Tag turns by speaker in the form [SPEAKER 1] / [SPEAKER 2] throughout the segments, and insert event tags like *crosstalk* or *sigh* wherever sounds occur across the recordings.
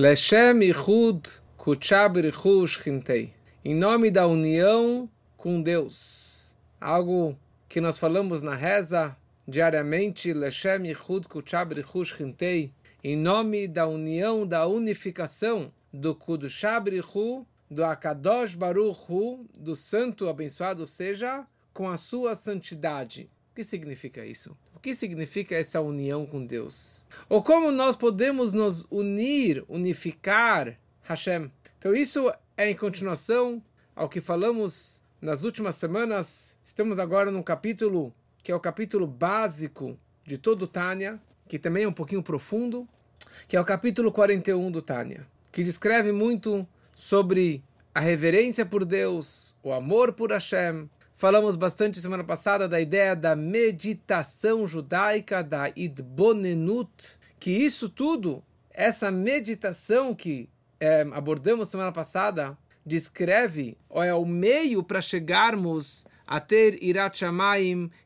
[SPEAKER 1] Leshem Ichud Kuchab Richush Hintei. Em nome da união com Deus. Algo que nós falamos na reza diariamente. Leshem Ichud Kuchab Richush Hintei. Em nome da união, da unificação do Kudushab Richu, do Akadosh Baruch Hu, do Santo abençoado seja, com a sua santidade. O que significa isso? O que significa essa união com Deus? Ou como nós podemos nos unir, unificar Hashem? Então isso é em continuação ao que falamos nas últimas semanas. Estamos agora num capítulo que é o capítulo básico de todo o Tânia, que também é um pouquinho profundo, que é o capítulo 41 do Tânia, que descreve muito sobre a reverência por Deus, o amor por Hashem, Falamos bastante semana passada da ideia da meditação judaica, da idbonenut, que isso tudo, essa meditação que é, abordamos semana passada, descreve, ou é o meio para chegarmos a ter irat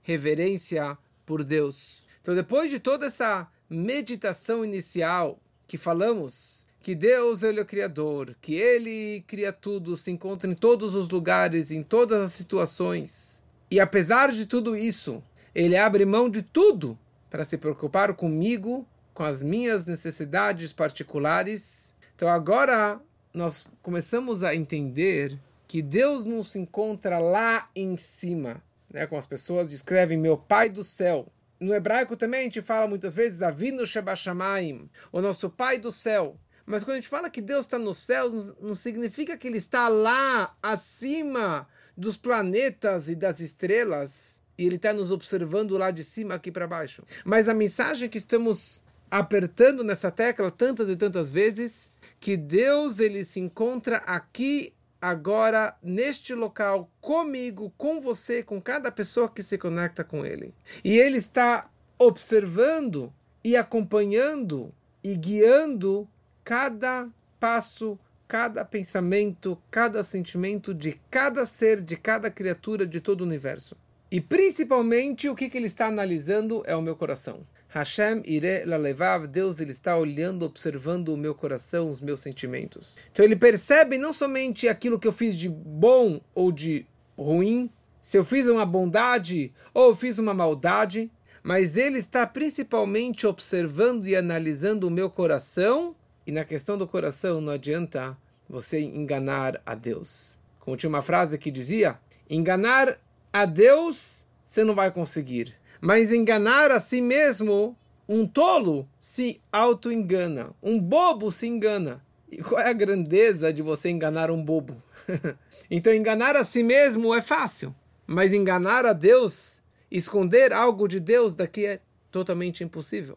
[SPEAKER 1] reverência por Deus. Então, depois de toda essa meditação inicial que falamos, que Deus ele é o Criador, que Ele cria tudo, se encontra em todos os lugares, em todas as situações. E apesar de tudo isso, Ele abre mão de tudo para se preocupar comigo, com as minhas necessidades particulares. Então agora nós começamos a entender que Deus não se encontra lá em cima, né? Como as pessoas descrevem, meu Pai do céu. No hebraico também a gente fala muitas vezes Avinu Shebashamayim, o nosso Pai do céu. Mas quando a gente fala que Deus está no céu, não significa que Ele está lá acima dos planetas e das estrelas e Ele está nos observando lá de cima aqui para baixo. Mas a mensagem que estamos apertando nessa tecla tantas e tantas vezes que Deus ele se encontra aqui agora neste local comigo, com você, com cada pessoa que se conecta com ele. E ele está observando e acompanhando e guiando cada passo, cada pensamento, cada sentimento de cada ser, de cada criatura de todo o universo. E principalmente o que, que ele está analisando é o meu coração. Hashem ire lalevav, Deus ele está olhando, observando o meu coração, os meus sentimentos. Então ele percebe não somente aquilo que eu fiz de bom ou de ruim, se eu fiz uma bondade ou fiz uma maldade, mas ele está principalmente observando e analisando o meu coração e na questão do coração não adianta você enganar a Deus. Como tinha uma frase que dizia: enganar a Deus você não vai conseguir, mas enganar a si mesmo, um tolo se auto-engana, um bobo se engana. E qual é a grandeza de você enganar um bobo? *laughs* então, enganar a si mesmo é fácil, mas enganar a Deus, esconder algo de Deus, daqui é totalmente impossível.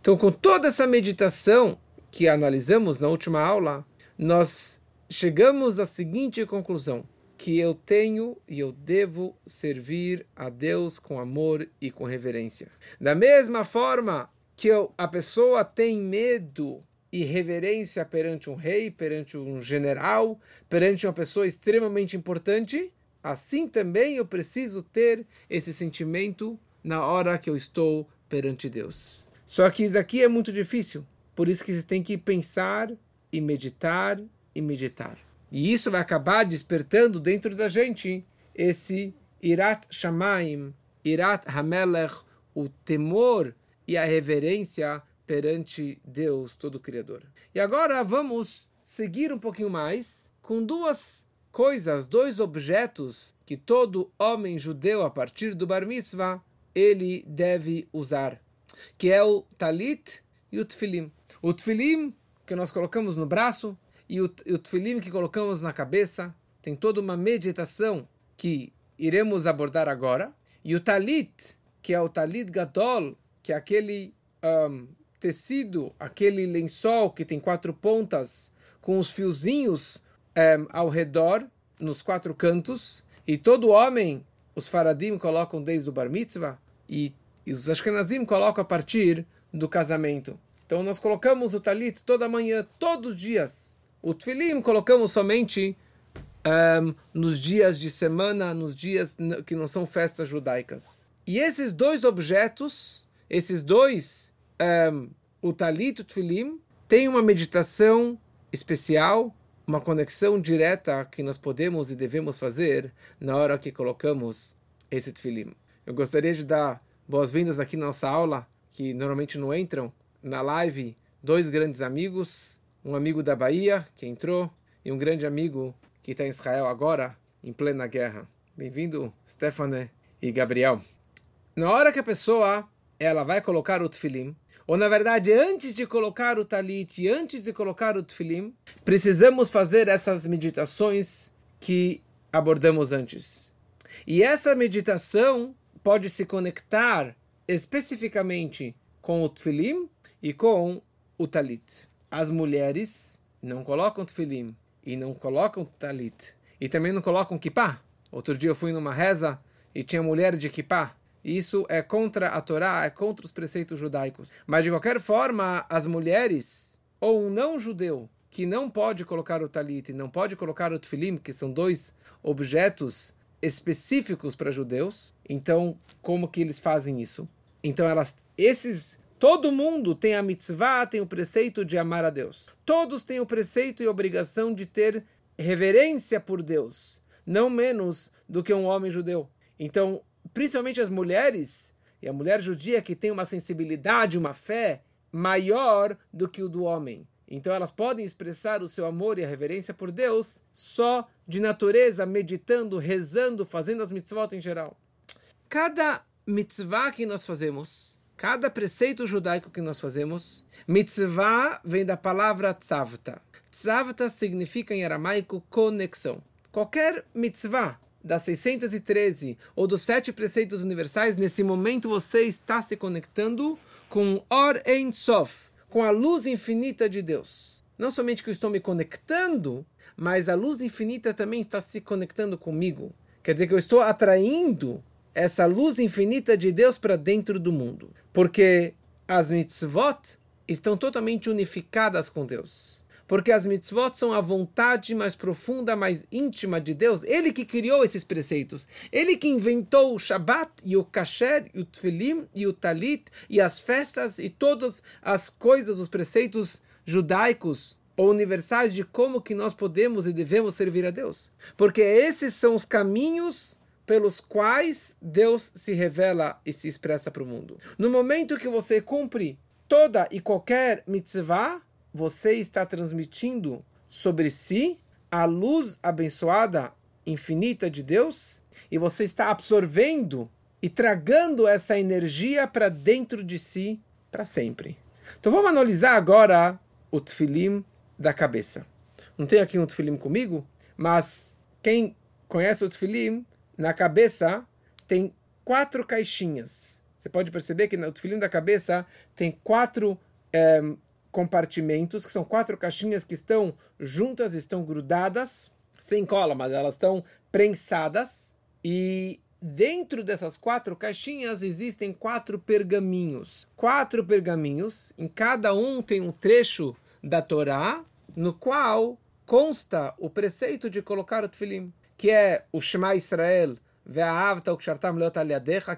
[SPEAKER 1] Então, com toda essa meditação, que analisamos na última aula, nós chegamos à seguinte conclusão: que eu tenho e eu devo servir a Deus com amor e com reverência. Da mesma forma que eu, a pessoa tem medo e reverência perante um rei, perante um general, perante uma pessoa extremamente importante, assim também eu preciso ter esse sentimento na hora que eu estou perante Deus. Só que isso daqui é muito difícil. Por isso que você tem que pensar e meditar e meditar. E isso vai acabar despertando dentro da gente esse Irat Shamaim, Irat Hamelech, o temor e a reverência perante Deus Todo-Criador. E agora vamos seguir um pouquinho mais com duas coisas, dois objetos que todo homem judeu a partir do Bar Mitzvah ele deve usar, que é o talit e o tefilim. O tefilim que nós colocamos no braço e o, o tefilim que colocamos na cabeça tem toda uma meditação que iremos abordar agora. E o talit, que é o talit gadol, que é aquele um, tecido, aquele lençol que tem quatro pontas com os fiozinhos um, ao redor, nos quatro cantos. E todo homem, os faradim colocam desde o bar mitzvah e, e os ashkenazim colocam a partir do casamento. Então nós colocamos o talit toda manhã, todos os dias. O tefilim colocamos somente um, nos dias de semana, nos dias que não são festas judaicas. E esses dois objetos, esses dois, um, o talit e o tefilim, tem uma meditação especial, uma conexão direta que nós podemos e devemos fazer na hora que colocamos esse tefilim. Eu gostaria de dar boas-vindas aqui na nossa aula, que normalmente não entram na live, dois grandes amigos, um amigo da Bahia que entrou e um grande amigo que está em Israel agora, em plena guerra. Bem-vindo, Stefane e Gabriel. Na hora que a pessoa ela vai colocar o tefilim, ou na verdade, antes de colocar o talit, antes de colocar o tefilim, precisamos fazer essas meditações que abordamos antes. E essa meditação pode se conectar especificamente com o tefilim e com o talit. As mulheres não colocam tefilim e não colocam talit e também não colocam kippah. Outro dia eu fui numa reza e tinha mulher de kippah isso é contra a Torá, é contra os preceitos judaicos. Mas de qualquer forma, as mulheres ou um não judeu que não pode colocar o talit e não pode colocar o tefilim, que são dois objetos específicos para judeus. Então, como que eles fazem isso? Então, elas, esses, todo mundo tem a mitzvah, tem o preceito de amar a Deus. Todos têm o preceito e obrigação de ter reverência por Deus, não menos do que um homem judeu. Então, principalmente as mulheres, e a mulher judia que tem uma sensibilidade, uma fé maior do que o do homem. Então elas podem expressar o seu amor e a reverência por Deus só de natureza, meditando, rezando, fazendo as mitzvot em geral. Cada mitzvah que nós fazemos, cada preceito judaico que nós fazemos, mitzvah vem da palavra tzavta. Tzavta significa em aramaico conexão. Qualquer mitzvah das 613 ou dos sete preceitos universais, nesse momento você está se conectando com Or Ein Sof, com a luz infinita de Deus. Não somente que eu estou me conectando, mas a luz infinita também está se conectando comigo. Quer dizer que eu estou atraindo essa luz infinita de Deus para dentro do mundo. Porque as mitzvot estão totalmente unificadas com Deus porque as mitzvot são a vontade mais profunda, mais íntima de Deus. Ele que criou esses preceitos. Ele que inventou o Shabat e o Kasher e o Tfilim e o Talit e as festas e todas as coisas, os preceitos judaicos ou universais de como que nós podemos e devemos servir a Deus. Porque esses são os caminhos pelos quais Deus se revela e se expressa para o mundo. No momento que você cumpre toda e qualquer mitzvah, você está transmitindo sobre si a luz abençoada, infinita de Deus, e você está absorvendo e tragando essa energia para dentro de si para sempre. Então vamos analisar agora o tefilim da cabeça. Não tenho aqui um tefilim comigo, mas quem conhece o tefilim, na cabeça tem quatro caixinhas. Você pode perceber que no tefilim da cabeça tem quatro é, compartimentos, que são quatro caixinhas que estão juntas, estão grudadas, sem cola, mas elas estão prensadas. E dentro dessas quatro caixinhas existem quatro pergaminhos. Quatro pergaminhos, em cada um tem um trecho da Torá, no qual consta o preceito de colocar o tefilim, que é o Shema Israel,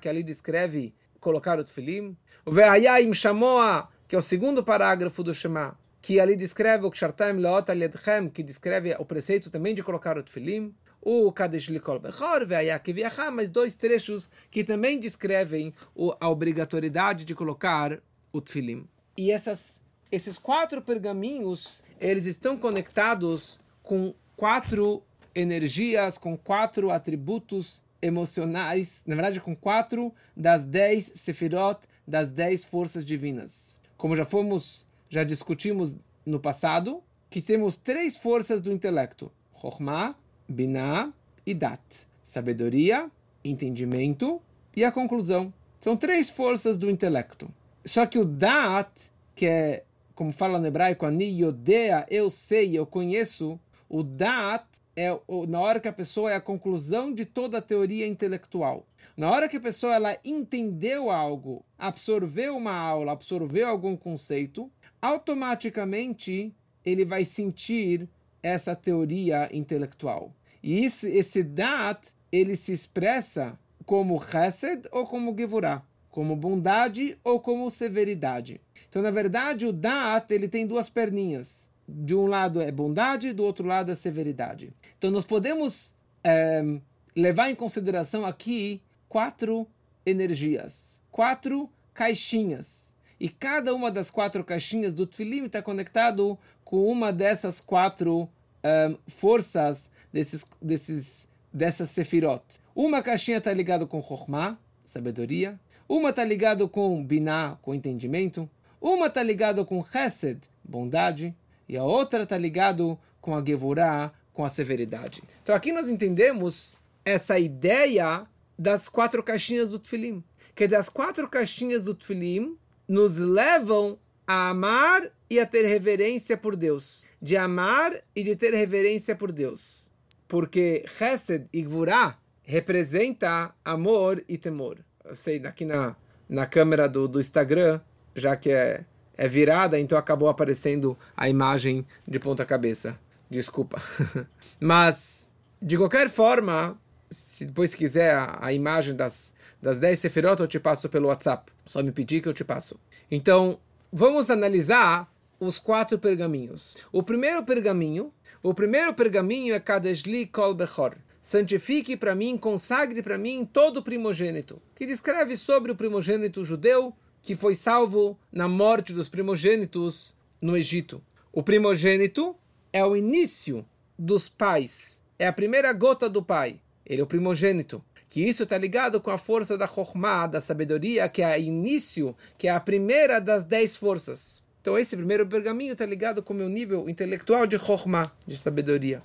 [SPEAKER 1] que ali descreve colocar o tefilim. O Ve'ayayim Shamoa que é o segundo parágrafo do Shema, que ali descreve o Kshartaim Leot Aliadchem, que descreve o preceito também de colocar o Tfilim, o Kadesh Likol Bechor, Ve'ayak Viachá, mas dois trechos que também descrevem a obrigatoriedade de colocar o Tfilim. E essas, esses quatro pergaminhos, eles estão conectados com quatro energias, com quatro atributos emocionais, na verdade com quatro das dez sefirot, das dez forças divinas como já fomos, já discutimos no passado, que temos três forças do intelecto: Chokhmah, Binah e Dat. Sabedoria, entendimento e a conclusão. São três forças do intelecto. Só que o Dat, que é, como fala no hebraico, Ani Yodea, eu sei, eu conheço, o Dat é na hora que a pessoa é a conclusão de toda a teoria intelectual. Na hora que a pessoa ela entendeu algo, absorveu uma aula, absorveu algum conceito, automaticamente ele vai sentir essa teoria intelectual. E isso, esse dat, ele se expressa como chesed ou como gevurah, como bondade ou como severidade. Então, na verdade, o Dat ele tem duas perninhas. De um lado é bondade, do outro lado é severidade. Então, nós podemos é, levar em consideração aqui quatro energias, quatro caixinhas. E cada uma das quatro caixinhas do Tfilim está conectado com uma dessas quatro um, eh, forças desses, desses, dessas sefirot. Uma caixinha está ligada com Chokhmah, sabedoria. Uma está ligada com Binah, com entendimento. Uma está ligada com Chesed, bondade. E a outra está ligada com a Gevurah, com a severidade. Então aqui nós entendemos essa ideia das quatro caixinhas do Tfilim. Quer dizer, as quatro caixinhas do Tfilim nos levam a amar e a ter reverência por Deus. De amar e de ter reverência por Deus. Porque Chesed e Gvurah representa amor e temor. Eu sei, aqui na, na câmera do, do Instagram, já que é, é virada, então acabou aparecendo a imagem de ponta cabeça. Desculpa. *laughs* Mas, de qualquer forma, se depois quiser a, a imagem das, das 10 sefirot, eu te passo pelo WhatsApp. Só me pedir que eu te passo. Então, vamos analisar os quatro pergaminhos. O primeiro pergaminho, o primeiro pergaminho é Kadeshli Kol Bechor santifique para mim, consagre para mim todo primogênito, que descreve sobre o primogênito judeu que foi salvo na morte dos primogênitos no Egito. O primogênito é o início dos pais, é a primeira gota do pai. Ele é o primogênito. Que isso está ligado com a força da Chokhmah, da sabedoria, que é o início, que é a primeira das dez forças. Então esse primeiro pergaminho está ligado com o meu nível intelectual de Chokhmah, de sabedoria.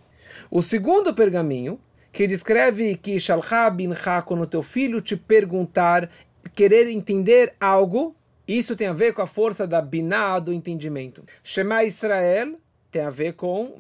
[SPEAKER 1] O segundo pergaminho que descreve que Shalcha bincha, quando teu filho te perguntar, querer entender algo, isso tem a ver com a força da biná, do entendimento. Shema Israel tem a ver com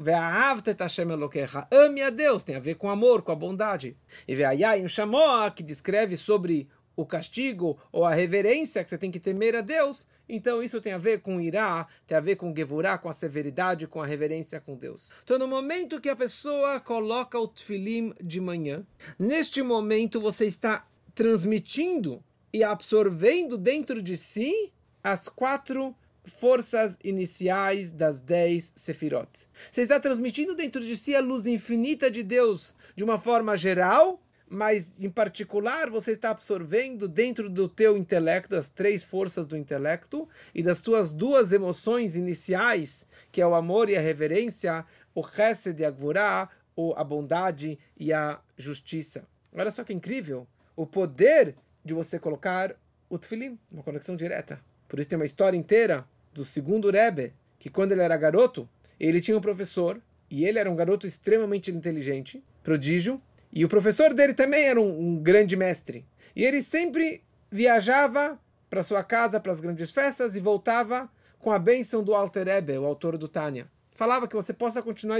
[SPEAKER 1] ame a Deus, tem a ver com amor, com a bondade. E Ve'ayayim Shamoa, que descreve sobre o castigo ou a reverência que você tem que temer a Deus, então isso tem a ver com irá, tem a ver com gevurá, com a severidade, com a reverência com Deus. Então no momento que a pessoa coloca o tefilim de manhã, neste momento você está transmitindo e absorvendo dentro de si as quatro forças iniciais das dez sefirot. Você está transmitindo dentro de si a luz infinita de Deus de uma forma geral mas em particular você está absorvendo dentro do teu intelecto as três forças do intelecto e das tuas duas emoções iniciais, que é o amor e a reverência, o chesed e a gvurah, ou a bondade e a justiça. Olha só que incrível o poder de você colocar o tefilim, uma conexão direta. Por isso tem uma história inteira do segundo Rebbe, que quando ele era garoto, ele tinha um professor, e ele era um garoto extremamente inteligente, prodígio, e o professor dele também era um, um grande mestre. E ele sempre viajava para sua casa para as grandes festas e voltava com a bênção do Alter Ebe, o autor do Tânia. Falava que você possa continuar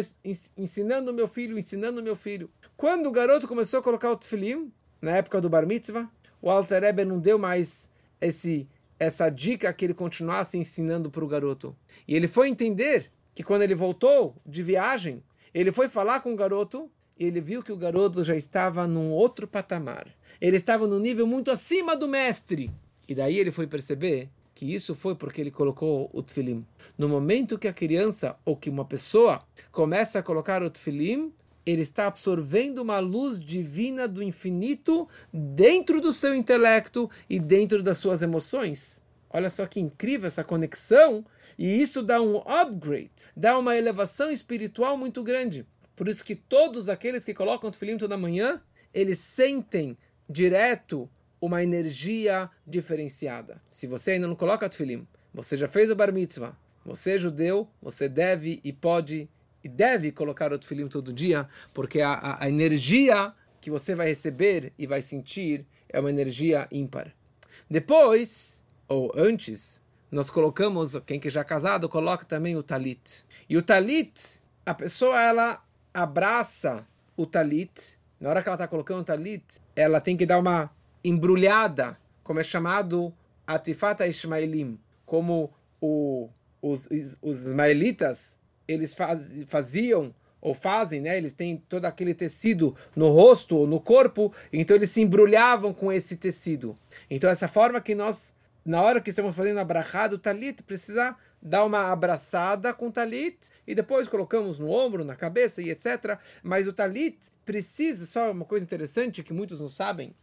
[SPEAKER 1] ensinando meu filho, ensinando meu filho. Quando o garoto começou a colocar o tefilim, na época do Bar Mitzvah, o Alter Ebe não deu mais esse essa dica que ele continuasse ensinando para o garoto. E ele foi entender que quando ele voltou de viagem, ele foi falar com o garoto ele viu que o garoto já estava num outro patamar. Ele estava no nível muito acima do mestre. E daí ele foi perceber que isso foi porque ele colocou o tefilim. No momento que a criança ou que uma pessoa começa a colocar o tefilim, ele está absorvendo uma luz divina do infinito dentro do seu intelecto e dentro das suas emoções. Olha só que incrível essa conexão, e isso dá um upgrade, dá uma elevação espiritual muito grande. Por isso que todos aqueles que colocam o tefilim toda manhã, eles sentem direto uma energia diferenciada. Se você ainda não coloca o tefilim, você já fez o bar mitzvah, você é judeu, você deve e pode e deve colocar o tefilim todo dia, porque a, a, a energia que você vai receber e vai sentir é uma energia ímpar. Depois, ou antes, nós colocamos, quem que já é casado, coloca também o talit. E o talit, a pessoa, ela abraça o talit, na hora que ela está colocando o talit, ela tem que dar uma embrulhada, como é chamado Atifata Ismaelim, como o, os, os ismaelitas eles faz, faziam ou fazem, né? Eles têm todo aquele tecido no rosto ou no corpo, então eles se embrulhavam com esse tecido. Então essa forma que nós, na hora que estamos fazendo a brachá do talit, precisa dar uma abraçada com o talit e depois colocamos no ombro, na cabeça e etc. Mas o talit precisa, só uma coisa interessante que muitos não sabem,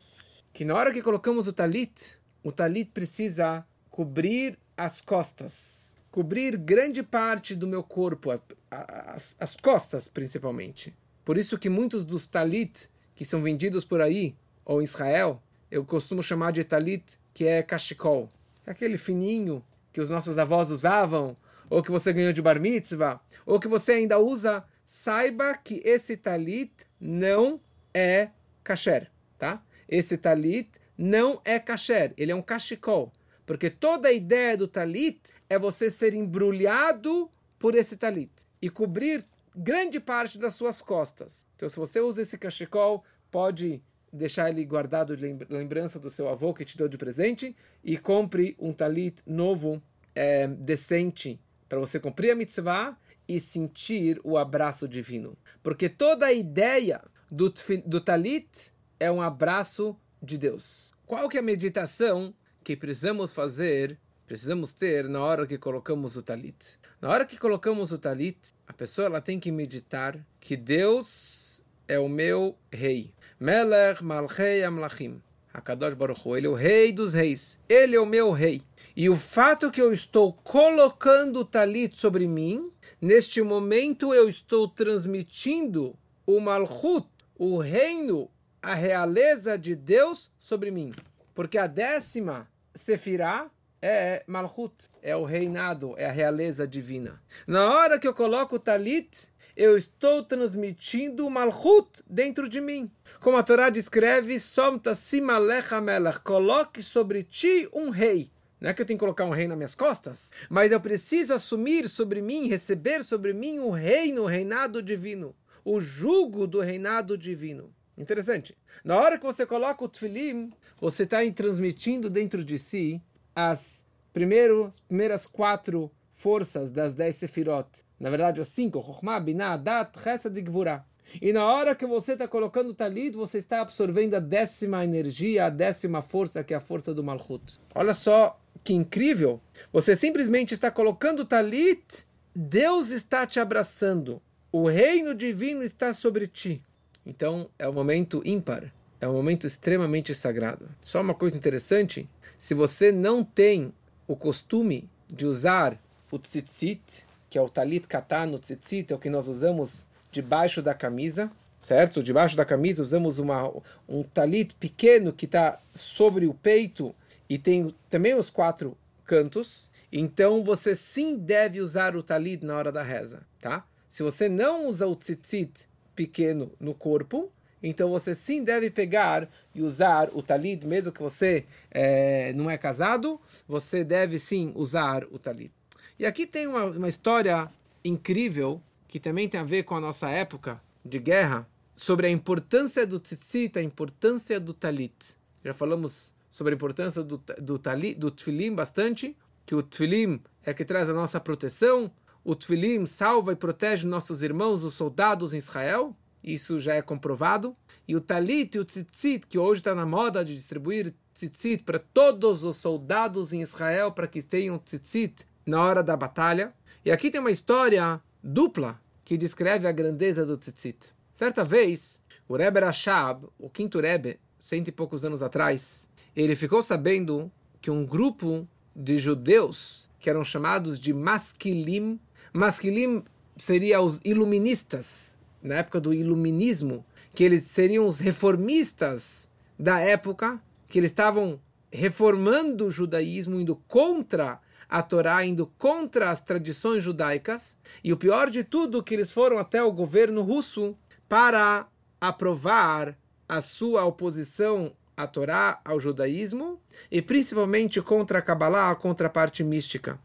[SPEAKER 1] que na hora que colocamos o talit, o talit precisa cobrir as costas cobrir grande parte do meu corpo, as, as, as, costas principalmente. Por isso que muitos dos talit que são vendidos por aí, ou em Israel, eu costumo chamar de talit, que é cachecol. Aquele fininho que os nossos avós usavam, ou que você ganhou de bar mitzvah, ou que você ainda usa, saiba que esse talit não é kasher, tá? Esse talit não é kasher, ele é um cachecol. Porque toda a ideia do talit é você ser embrulhado por esse talit e cobrir grande parte das suas costas. Então, se você usa esse cachecol, pode deixar ele guardado de lembrança do seu avô que te deu de presente e compre um talit novo, é, decente, para você cumprir a mitzvah e sentir o abraço divino. Porque toda a ideia do, do talit é um abraço de Deus. Qual que é a meditação que precisamos fazer precisamos ter na hora que colocamos o talit. Na hora que colocamos o talit, a pessoa ela tem que meditar que Deus é o meu rei. Melech Malchei Amlachim. Hakadosh Baruch Hu, ele é o rei dos reis. Ele é o meu rei. E o fato que eu estou colocando o talit sobre mim, neste momento eu estou transmitindo o Malchut, o reino, a realeza de Deus sobre mim. Porque a décima Sefirah é Malchut, é o reinado, é a realeza divina. Na hora que eu coloco o talit, eu estou transmitindo o Malchut dentro de mim. Como a Torá descreve, Somta Simalecha Melech, coloque sobre ti um rei. Não é que eu tenho que colocar um rei nas minhas costas, mas eu preciso assumir sobre mim, receber sobre mim o reino, o reinado divino, o jugo do reinado divino. Interessante. Na hora que você coloca o tefilim, você está transmitindo dentro de si as primeiro, primeiras quatro forças das dez sefirot. Na verdade, os cinco. Chokhmah, Binah, Dat, Chesed e Gvurah. E na hora que você está colocando o talit, você está absorvendo a décima energia, a décima força, que é a força do Malchut. Olha só que incrível! Você simplesmente está colocando o talit, Deus está te abraçando. O reino divino está sobre ti. Então, é um momento ímpar. É um momento extremamente sagrado. Só uma coisa interessante se você não tem o costume de usar o tzitzit, que é o talit katan, o tzitzit é o que nós usamos debaixo da camisa, certo? Debaixo da camisa usamos uma, um talit pequeno que está sobre o peito e tem também os quatro cantos. Então você sim deve usar o talit na hora da reza, tá? Se você não usa o tzitzit pequeno no corpo, então você sim deve pegar e usar o talit, mesmo que você é, não é casado, você deve sim usar o talit. E aqui tem uma, uma história incrível que também tem a ver com a nossa época de guerra, sobre a importância do tzitzit, a importância do talit. Já falamos sobre a importância do, do talit, do tfilim bastante, que o tfilim é que traz a nossa proteção, o tfilim salva e protege nossos irmãos, os soldados em Israel, isso já é comprovado. E o talit e o tzitzit, que hoje está na moda de distribuir tzitzit para todos os soldados em Israel, para que tenham tzitzit na hora da batalha. E aqui tem uma história dupla que descreve a grandeza do tzitzit. Certa vez, o Rebbe Rashab, o quinto Rebbe, cento e poucos anos atrás, ele ficou sabendo que um grupo de judeus que eram chamados de masquilim, masquilim seria os iluministas, na época do iluminismo, que eles seriam os reformistas da época, que eles estavam reformando o judaísmo, indo contra a Torá, indo contra as tradições judaicas. E o pior de tudo, que eles foram até o governo russo para aprovar a sua oposição à Torá, ao judaísmo, e principalmente contra a Kabbalah, a parte mística.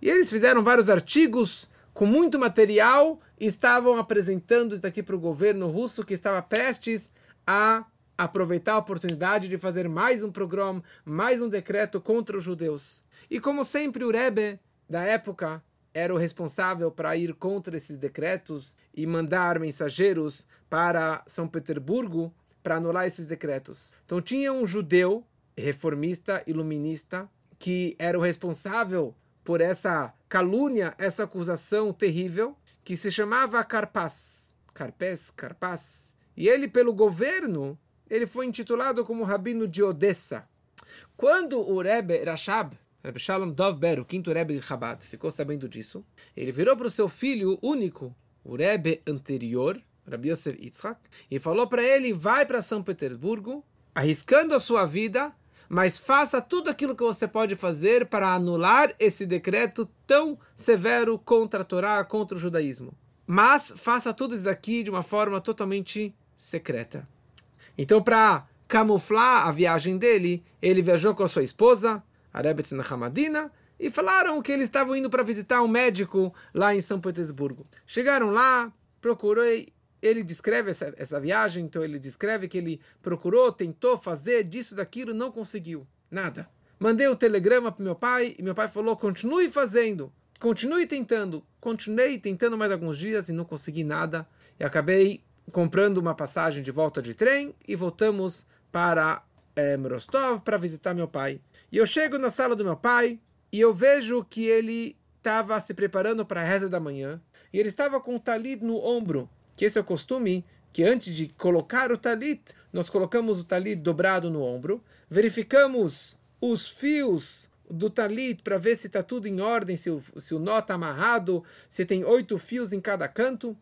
[SPEAKER 1] E eles fizeram vários artigos com muito material estavam apresentando isso aqui para o governo russo que estava prestes a aproveitar a oportunidade de fazer mais um programa, mais um decreto contra os judeus. E como sempre o Rebbe da época era o responsável para ir contra esses decretos e mandar mensageiros para São Petersburgo para anular esses decretos. Então tinha um judeu reformista, iluminista, que era o responsável por essa calúnia, essa acusação terrível, que se chamava Carpaz. Carpes, Carpaz. E ele, pelo governo, ele foi intitulado como Rabino de Odessa. Quando o Rebbe Rashab, Rebbe Shalom Dovber, o quinto Rebbe de Chabad, ficou sabendo disso, ele virou para o seu filho único, o Rebbe anterior, Rabbi Yosef Yitzhak, e falou para ele, vai para São Petersburgo, arriscando a sua vida, mas faça tudo aquilo que você pode fazer para anular esse decreto tão severo contra a Torá, contra o judaísmo. Mas faça tudo isso aqui de uma forma totalmente secreta. Então, para camuflar a viagem dele, ele viajou com a sua esposa, a Rebetz Hamadina, e falaram que eles estavam indo para visitar um médico lá em São Petersburgo. Chegaram lá, procurei, ele descreve essa, essa viagem, então ele descreve que ele procurou, tentou fazer disso, daquilo, não conseguiu. Nada. Mandei um telegrama para meu pai e meu pai falou: continue fazendo, continue tentando. Continuei tentando mais alguns dias e não consegui nada. E acabei comprando uma passagem de volta de trem e voltamos para é, Rostov para visitar meu pai. E eu chego na sala do meu pai e eu vejo que ele estava se preparando para a reza da manhã e ele estava com o talit no ombro que esse é o costume que antes de colocar o talit, nós colocamos o talit dobrado no ombro, verificamos os fios do talit para ver se está tudo em ordem, se o, se o nó está amarrado, se tem oito fios em cada canto.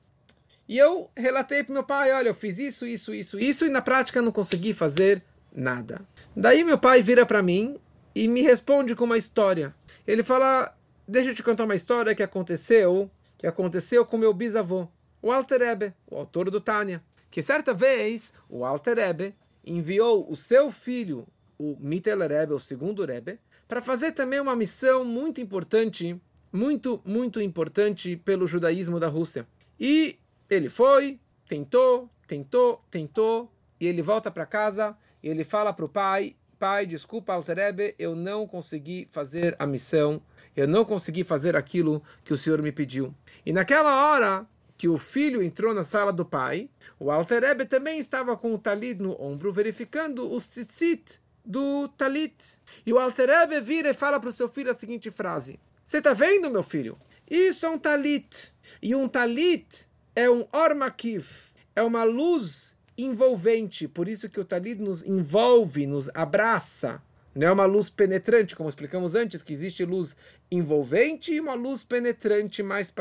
[SPEAKER 1] E eu relatei para meu pai, olha, eu fiz isso, isso, isso, isso, e na prática não consegui fazer nada. Daí meu pai vira para mim e me responde com uma história. Ele fala, deixa eu te contar uma história que aconteceu, que aconteceu com meu bisavô o Alter Rebbe, o autor do Tânia, que certa vez o Alter Rebbe enviou o seu filho, o Mittel Rebbe, o segundo Rebbe, para fazer também uma missão muito importante, muito, muito importante pelo judaísmo da Rússia. E ele foi, tentou, tentou, tentou, e ele volta para casa e ele fala para o pai, pai, desculpa, Alter Rebbe, eu não consegui fazer a missão, eu não consegui fazer aquilo que o senhor me pediu. E naquela hora, que o filho entrou na sala do pai, o Alter Rebbe também estava com o talit no ombro, verificando o tzitzit do talit. E o Alter Rebbe vira e fala para o seu filho a seguinte frase: Você está vendo, meu filho? Isso é um talit. E um talit é um ormakiv, é uma luz envolvente. Por isso que o talit nos envolve, nos abraça. Não é uma luz penetrante, como explicamos antes, que existe luz envolvente e uma luz penetrante mais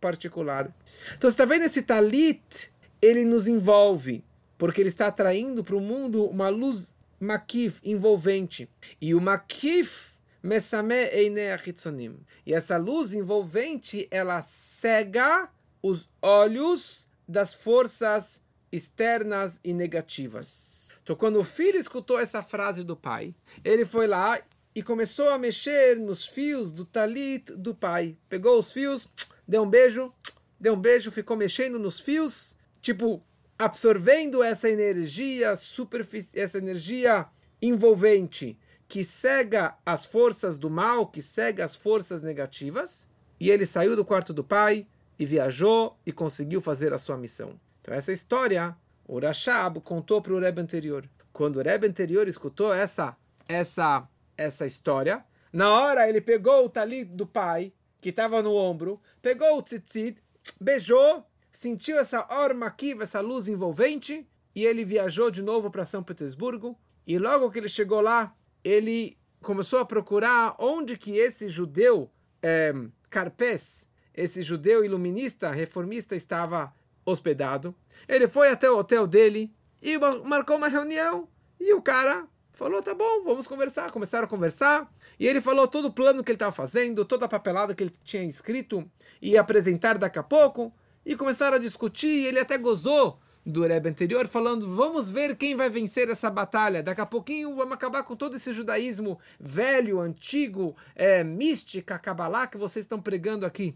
[SPEAKER 1] particular. Então, você está vendo esse talit? Ele nos envolve, porque ele está atraindo para o mundo uma luz makif, envolvente. E o makif, mesame eitzonim. E essa luz envolvente, ela cega os olhos das forças externas e negativas. Então, quando o filho escutou essa frase do pai, ele foi lá e começou a mexer nos fios do talit do pai. Pegou os fios, deu um beijo, deu um beijo, ficou mexendo nos fios, tipo absorvendo essa energia superficial, essa energia envolvente que cega as forças do mal, que cega as forças negativas, e ele saiu do quarto do pai e viajou e conseguiu fazer a sua missão. Então essa história, o Rashab contou para o Rebbe anterior. Quando o Rebbe anterior escutou essa essa essa história. Na hora ele pegou o talit do pai, que estava no ombro, pegou o tzitzit, beijou, sentiu essa orma aqui, essa luz envolvente, e ele viajou de novo para São Petersburgo. E logo que ele chegou lá, ele começou a procurar onde que esse judeu é, Carpes, esse judeu iluminista, reformista, estava hospedado. Ele foi até o hotel dele e marcou uma reunião. E o cara Falou, tá bom, vamos conversar. Começaram a conversar. E ele falou todo o plano que ele estava fazendo, toda a papelada que ele tinha escrito e apresentar daqui a pouco. E começaram a discutir. E ele até gozou do Rebbe anterior, falando: vamos ver quem vai vencer essa batalha. Daqui a pouquinho vamos acabar com todo esse judaísmo velho, antigo, é, mística, cabalá que vocês estão pregando aqui.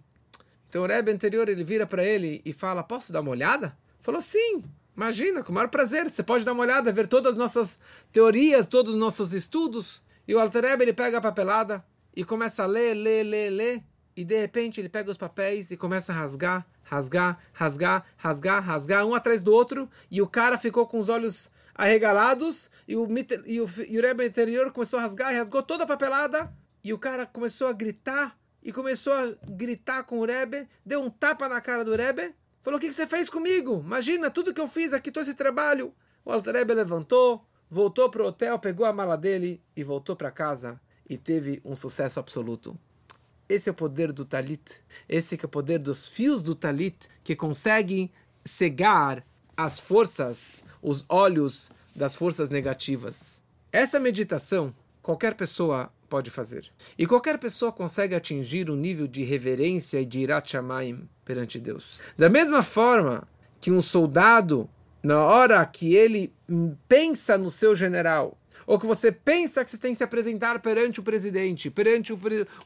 [SPEAKER 1] Então o Rebbe anterior ele vira para ele e fala: posso dar uma olhada? Falou: sim. Imagina, com o maior prazer. Você pode dar uma olhada, ver todas as nossas teorias, todos os nossos estudos. E o Alter ele pega a papelada e começa a ler, ler, ler, ler. e de repente ele pega os papéis e começa a rasgar, rasgar, rasgar, rasgar, rasgar, um atrás do outro, e o cara ficou com os olhos arregalados, e o, e o, e o Rebbe anterior começou a rasgar e rasgou toda a papelada, e o cara começou a gritar, e começou a gritar com o Rebbe, deu um tapa na cara do Rebbe, falou, o que, você fez comigo? Imagina, tudo que eu fiz aqui, todo esse trabalho. O Alter Rebbe levantou, voltou para o hotel, pegou a mala dele e voltou para casa, e teve um sucesso absoluto. Esse é o poder do talit. Esse é o poder dos fios do talit que conseguem cegar as forças, os olhos das forças negativas. Essa meditação qualquer pessoa pode fazer. E qualquer pessoa consegue atingir um nível de reverência e de irat shamayim perante Deus. Da mesma forma que um soldado, na hora que ele pensa no seu general, ou que você pensa que você tem que se apresentar perante o presidente, perante o,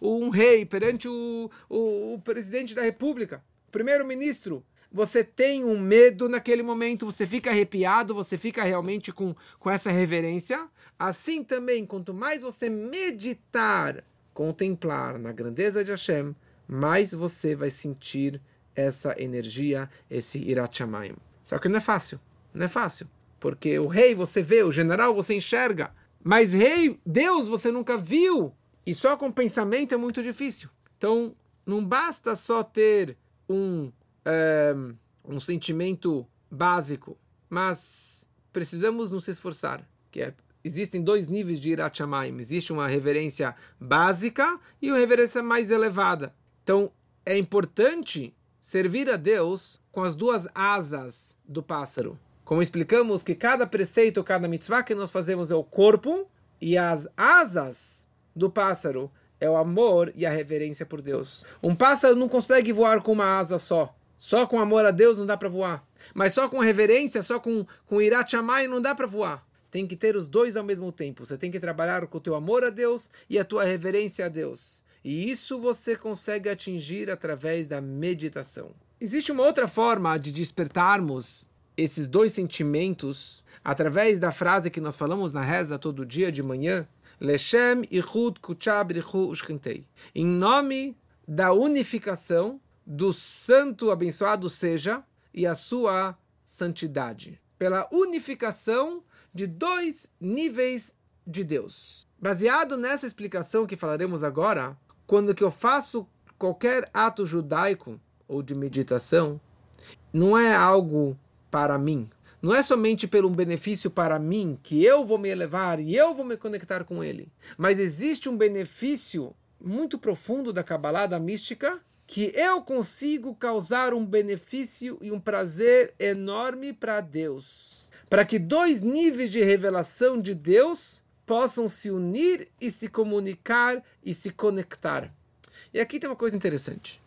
[SPEAKER 1] um rei, perante o, o, o presidente da república, primeiro-ministro, você tem um medo naquele momento, você fica arrepiado, você fica realmente com, com essa reverência. Assim também, quanto mais você meditar, contemplar na grandeza de Hashem, mais você vai sentir essa energia, esse Irat Shamayim. Só que não é fácil, não é fácil. Porque o rei você vê, o general você enxerga, mas rei, Deus você nunca viu. E só com pensamento é muito difícil. Então, não basta só ter um, é, um sentimento básico, mas precisamos nos esforçar. Que é, existem dois níveis de Irat. Existe uma reverência básica e uma reverência mais elevada. Então, é importante servir a Deus com as duas asas do pássaro. Como explicamos que cada preceito, cada mitzvah que nós fazemos é o corpo e as asas do pássaro é o amor e a reverência por Deus. Um pássaro não consegue voar com uma asa só. Só com amor a Deus não dá para voar. Mas só com reverência, só com, com irat chamai não dá para voar. Tem que ter os dois ao mesmo tempo. Você tem que trabalhar com o teu amor a Deus e a tua reverência a Deus. E isso você consegue atingir através da meditação. Existe uma outra forma de despertarmos esses dois sentimentos através da frase que nós falamos na reza todo dia de manhã, Leshem Ichud Kuchabrichu Ushkintei. Em nome da unificação do santo abençoado seja e a sua santidade. Pela unificação de dois níveis de Deus. Baseado nessa explicação que falaremos agora, quando que eu faço qualquer ato judaico ou de meditação, não é algo para mim. Não é somente pelo benefício para mim que eu vou me elevar e eu vou me conectar com ele, mas existe um benefício muito profundo da Kabbalah, da mística, que eu consigo causar um benefício e um prazer enorme para Deus. Para que dois níveis de revelação de Deus possam se unir e se comunicar e se conectar. E aqui tem uma coisa interessante.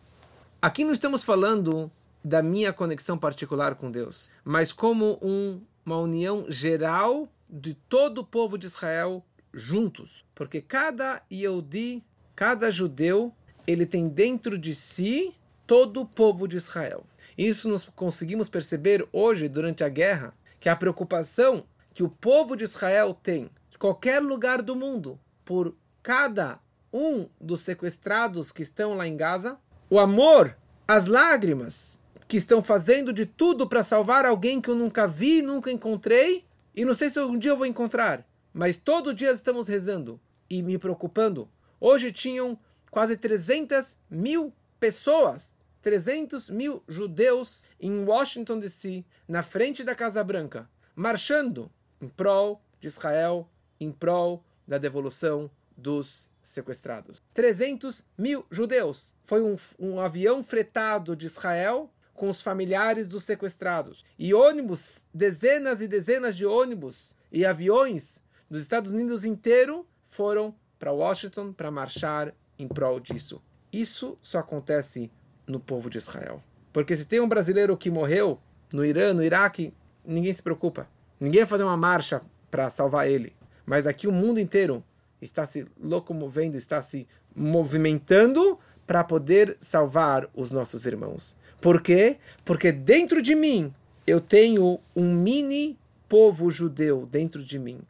[SPEAKER 1] Aqui não estamos falando da minha conexão particular com Deus, mas como um, uma união geral de todo o povo de Israel juntos. Porque cada Yehudi, cada judeu, ele tem dentro de si todo o povo de Israel. Isso nós conseguimos perceber hoje, durante a guerra, que a preocupação que o povo de Israel tem, qualquer lugar do mundo, por cada um dos sequestrados que estão lá em Gaza, o amor, as lágrimas que estão fazendo de tudo para salvar alguém que eu nunca vi, nunca encontrei, e não sei se um dia eu vou encontrar, mas todo dia estamos rezando e me preocupando. Hoje tinham quase 300 mil pessoas, 300 mil judeus em Washington DC, na frente da Casa Branca, marchando em prol de Israel, em prol da devolução dos sequestrados. 300 mil judeus. Foi um, um avião fretado de Israel com os familiares dos sequestrados. E ônibus, dezenas e dezenas de ônibus e aviões dos Estados Unidos inteiro foram para Washington para marchar em prol disso. Isso só acontece no povo de Israel. Porque se tem um brasileiro que morreu no Irã, no Iraque, ninguém se preocupa. Ninguém vai fazer uma marcha para salvar ele. Mas aqui o mundo inteiro está se locomovendo, está se movimentando para poder salvar os nossos irmãos. Por quê? Porque dentro de mim eu tenho um mini povo judeu dentro de mim.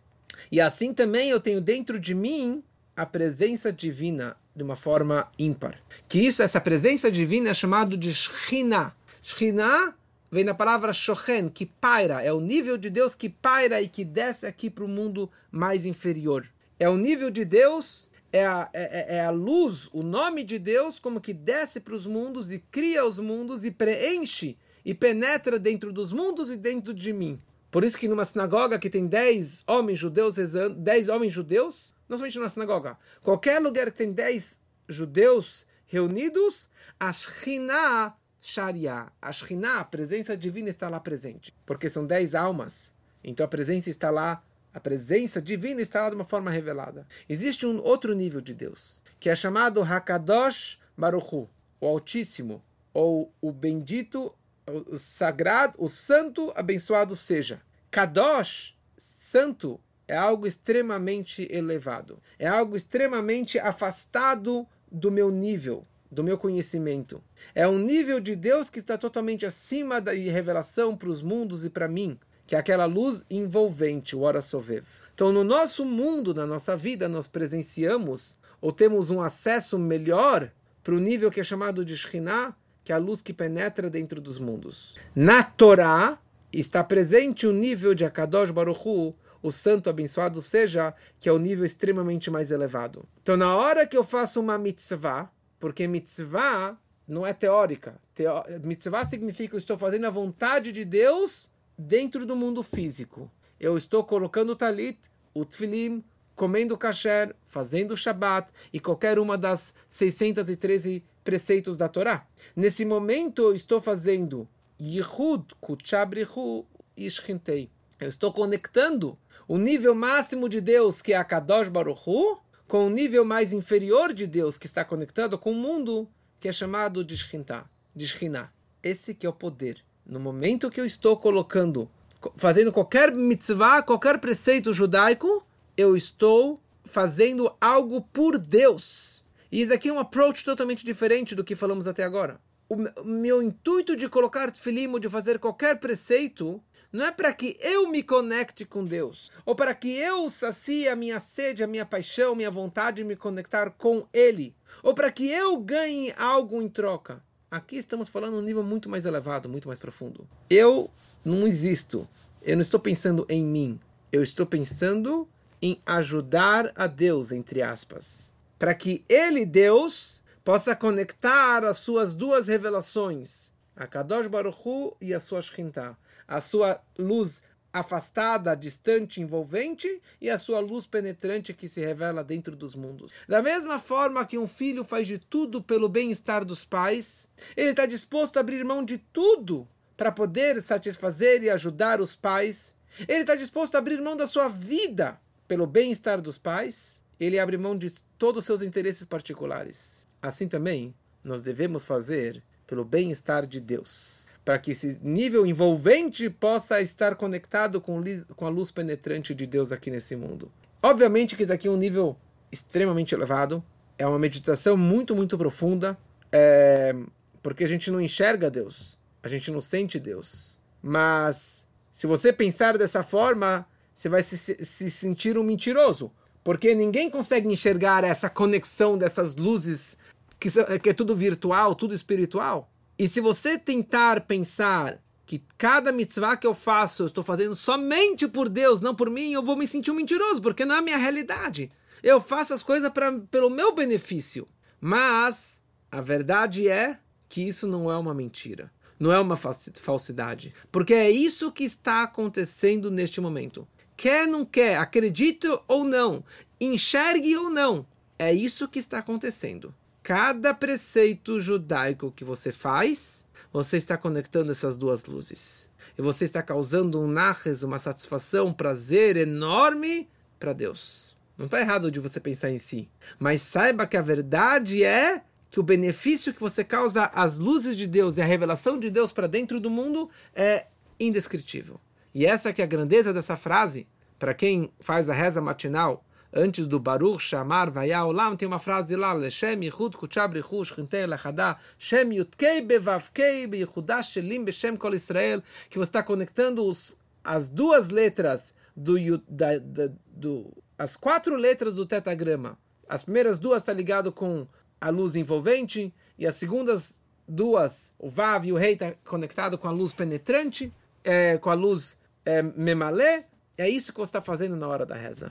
[SPEAKER 1] E assim também eu tenho dentro de mim a presença divina de uma forma ímpar. Que isso, essa presença divina é chamado de Shekhinah. Shekhinah vem da palavra Shochen, que paira. É o nível de Deus que paira e que desce aqui para o mundo mais inferior. É o nível de Deus, é a, é, é, é a luz, o nome de Deus, como que desce para os mundos e cria os mundos e preenche e penetra dentro dos mundos e dentro de mim. Por isso que numa sinagoga que tem 10 homens judeus rezando, 10 homens judeus, não somente numa sinagoga, qualquer lugar que tem 10 judeus reunidos, a Shekhinah Sharia, a a presença divina está lá presente, porque são 10 almas, então a presença está lá, a presença divina está lá de uma forma revelada. Existe um outro nível de Deus, que é chamado Hakadosh Baruchu, o Altíssimo, ou o bendito o sagrado, o santo abençoado seja. Kadosh, santo, é algo extremamente elevado. É algo extremamente afastado do meu nível, do meu conhecimento. É um nível de Deus que está totalmente acima da revelação para os mundos e para mim, que é aquela luz envolvente, o Ora Sovev. Então, no nosso mundo, na nossa vida, nós presenciamos ou temos um acesso melhor para o nível que é chamado de Shekhinah, que é a luz que penetra dentro dos mundos. Na Torá está presente o nível de Akadosh Baruch Hu, o santo abençoado seja, que é o nível extremamente mais elevado. Então, na hora que eu faço uma mitzvah, porque mitzvah não é teórica. Teo... Mitzvah significa eu estou fazendo a vontade de Deus dentro do mundo físico. Eu estou colocando o talit, o tfilim, comendo kasher, fazendo o shabat e qualquer uma das 613 preceitos da Torá. Nesse momento eu estou fazendo Yihud Kuchabrihu Ishchintei. Eu estou conectando o nível máximo de Deus, que é a Kadosh Baruch Hu, com o nível mais inferior de Deus, que está conectado com o mundo, que é chamado de Shkintah, de Shkhinah. Esse que é o poder. No momento que eu estou colocando, fazendo qualquer mitzvah, qualquer preceito judaico, eu estou fazendo algo por Deus e isso aqui é um approach totalmente diferente do que falamos até agora. O meu intuito de colocar filimo, de fazer qualquer preceito, não é para que eu me conecte com Deus, ou para que eu sacie a minha sede, a minha paixão, minha vontade de me conectar com Ele, ou para que eu ganhe algo em troca. Aqui estamos falando um nível muito mais elevado, muito mais profundo. Eu não existo. Eu não estou pensando em mim. Eu estou pensando em ajudar a Deus, entre aspas para que ele, Deus, possa conectar as suas duas revelações, a Kadosh Baruch Hu e a sua Shkintah, a sua luz afastada, distante, envolvente e a sua luz penetrante que se revela dentro dos mundos. Da mesma forma que um filho faz de tudo pelo bem-estar dos pais, ele está disposto a abrir mão de tudo para poder satisfazer e ajudar os pais. Ele está disposto a abrir mão da sua vida pelo bem-estar dos pais. Ele abre mão de todos os seus interesses particulares. Assim também, nós devemos fazer pelo bem-estar de Deus, para que esse nível envolvente possa estar conectado com, com a luz penetrante de Deus aqui nesse mundo. Obviamente que isso aqui é um nível extremamente elevado, é uma meditação muito, muito profunda, é, porque a gente não enxerga Deus, a gente não sente Deus. Mas se você pensar dessa forma, você vai se, se sentir um mentiroso, porque ninguém consegue enxergar essa conexão dessas luzes, que, que é tudo virtual, tudo espiritual. E se você tentar pensar que cada mitzvah que eu faço, eu estou fazendo somente por Deus, não por mim, eu vou me sentir um mentiroso, porque não é a minha realidade. Eu faço as coisas pra, pelo meu benefício. Mas a verdade é que isso não é uma mentira. Não é uma falsidade. Porque é isso que está acontecendo neste momento quer não quer, acredite ou não, enxergue ou não, é isso que está acontecendo. Cada preceito judaico que você faz, você está conectando essas duas luzes. E você está causando um narres, uma satisfação, um prazer enorme para Deus. Não está errado de você pensar em si. Mas saiba que a verdade é que o benefício que você causa às luzes de Deus e a revelação de Deus para dentro do mundo é indescritível. E essa que é a grandeza dessa frase, para quem faz a reza matinal, antes do Baruch Shamar Vayaolam, tem uma frase lá, Leshem Yichud Kuchab Richush Chintei Lechadá, Shem Yutkei Bevavkei Beyichudash Shelim Beshem Kol Israel, que você está conectando os, as duas letras do, da, da, do as quatro letras do tetagrama, As primeiras duas está ligado com a luz envolvente e as segundas duas, o Vav e o Rei está conectado com a luz penetrante, é, com a luz é, memalé. É isso que você está fazendo na hora da reza.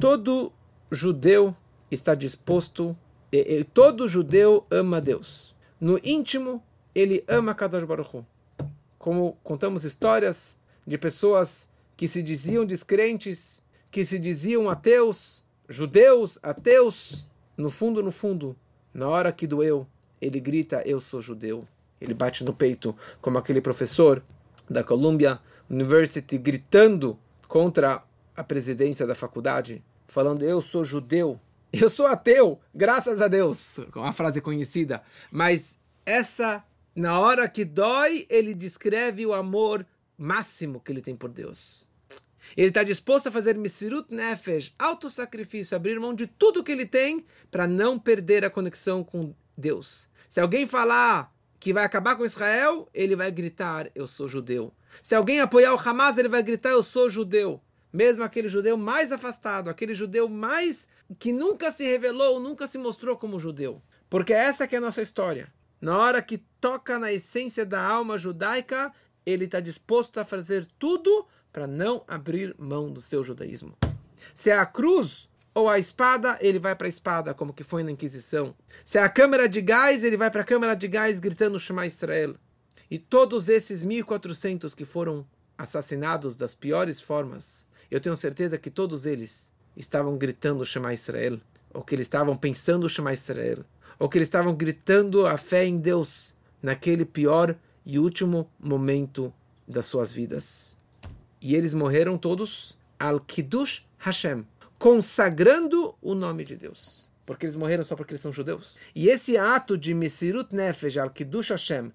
[SPEAKER 1] Todo judeu está disposto, todo judeu ama Deus. No íntimo, ele ama Kadosh Baruch Hu. Como contamos histórias de pessoas que se diziam descrentes, que se diziam ateus, judeus, ateus, no fundo, no fundo, na hora que doeu, ele grita: Eu sou judeu. Ele bate no peito, como aquele professor da Columbia University gritando contra a presidência da faculdade, falando: Eu sou judeu. *laughs* Eu sou ateu, graças a Deus. Uma frase conhecida. Mas essa, na hora que dói, ele descreve o amor máximo que ele tem por Deus. Ele está disposto a fazer Misirut Nefesh, auto-sacrifício, abrir mão de tudo que ele tem para não perder a conexão com Deus. Se alguém falar que vai acabar com Israel, ele vai gritar: Eu sou judeu. Se alguém apoiar o Hamas, ele vai gritar: Eu sou judeu. Mesmo aquele judeu mais afastado, aquele judeu mais que nunca se revelou, nunca se mostrou como judeu. Porque essa que é a nossa história. Na hora que toca na essência da alma judaica, ele está disposto a fazer tudo para não abrir mão do seu judaísmo. Se é a cruz ou a espada, ele vai para a espada, como que foi na Inquisição. Se é a câmara de gás, ele vai para a câmara de gás gritando Shema Israel. E todos esses 1400 que foram assassinados das piores formas, eu tenho certeza que todos eles estavam gritando Shema Israel, ou que eles estavam pensando Shema Israel, ou que eles estavam gritando a fé em Deus naquele pior e último momento das suas vidas e eles morreram todos al Kiddush Hashem, consagrando o nome de Deus. Porque eles morreram só porque eles são judeus. E esse ato de Mesirut Nefesh al Kiddush Hashem,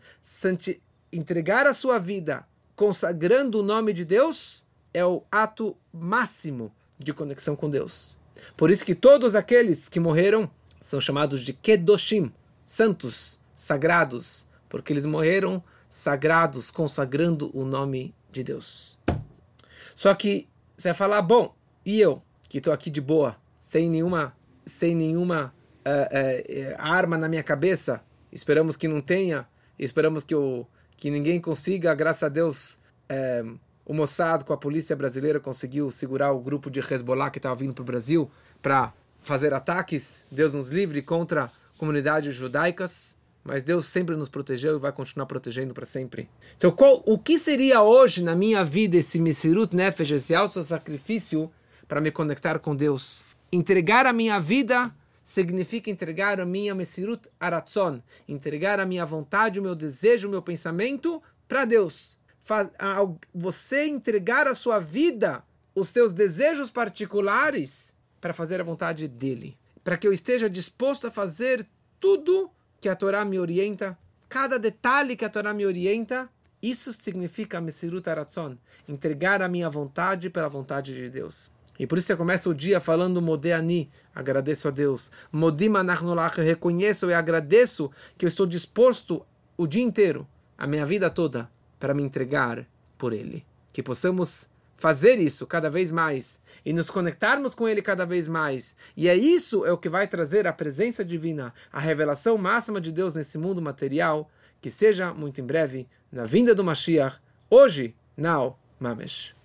[SPEAKER 1] entregar a sua vida consagrando o nome de Deus, é o ato máximo de conexão com Deus. Por isso que todos aqueles que morreram são chamados de Kedoshim, santos, sagrados, porque eles morreram sagrados, consagrando o nome de Deus. Só que você vai falar, bom, e eu, que estou aqui de boa, sem nenhuma, sem nenhuma uh, uh, arma na minha cabeça, esperamos que não tenha, esperamos que, eu, que ninguém consiga, graças a Deus, uh, o Mossad com a polícia brasileira conseguiu segurar o grupo de Hezbollah que estava vindo para o Brasil para fazer ataques, Deus nos livre, contra comunidades judaicas mas Deus sempre nos protegeu e vai continuar protegendo para sempre. Então, qual, o que seria hoje na minha vida esse Mesirut Nefesh, esse auto-sacrifício para me conectar com Deus? Entregar a minha vida significa entregar a minha Mesirut Aratzon, entregar a minha vontade, o meu desejo, o meu pensamento para Deus. Você entregar a sua vida, os seus desejos particulares, para fazer a vontade dele. Para que eu esteja disposto a fazer tudo que a Torá me orienta, cada detalhe que a Torá me orienta, isso significa Mesirut Aratzon, entregar a minha vontade pela vontade de Deus. E por isso você começa o dia falando Modeani, agradeço a Deus. Modim Anachnolach, reconheço e agradeço que eu estou disposto o dia inteiro, a minha vida toda, para me entregar por Ele. Que possamos fazer isso cada vez mais e nos conectarmos com Ele cada vez mais. E é isso é o que vai trazer a presença divina, a revelação máxima de Deus nesse mundo material, que seja muito em breve na vinda do Mashiach, hoje, now, Mamesh.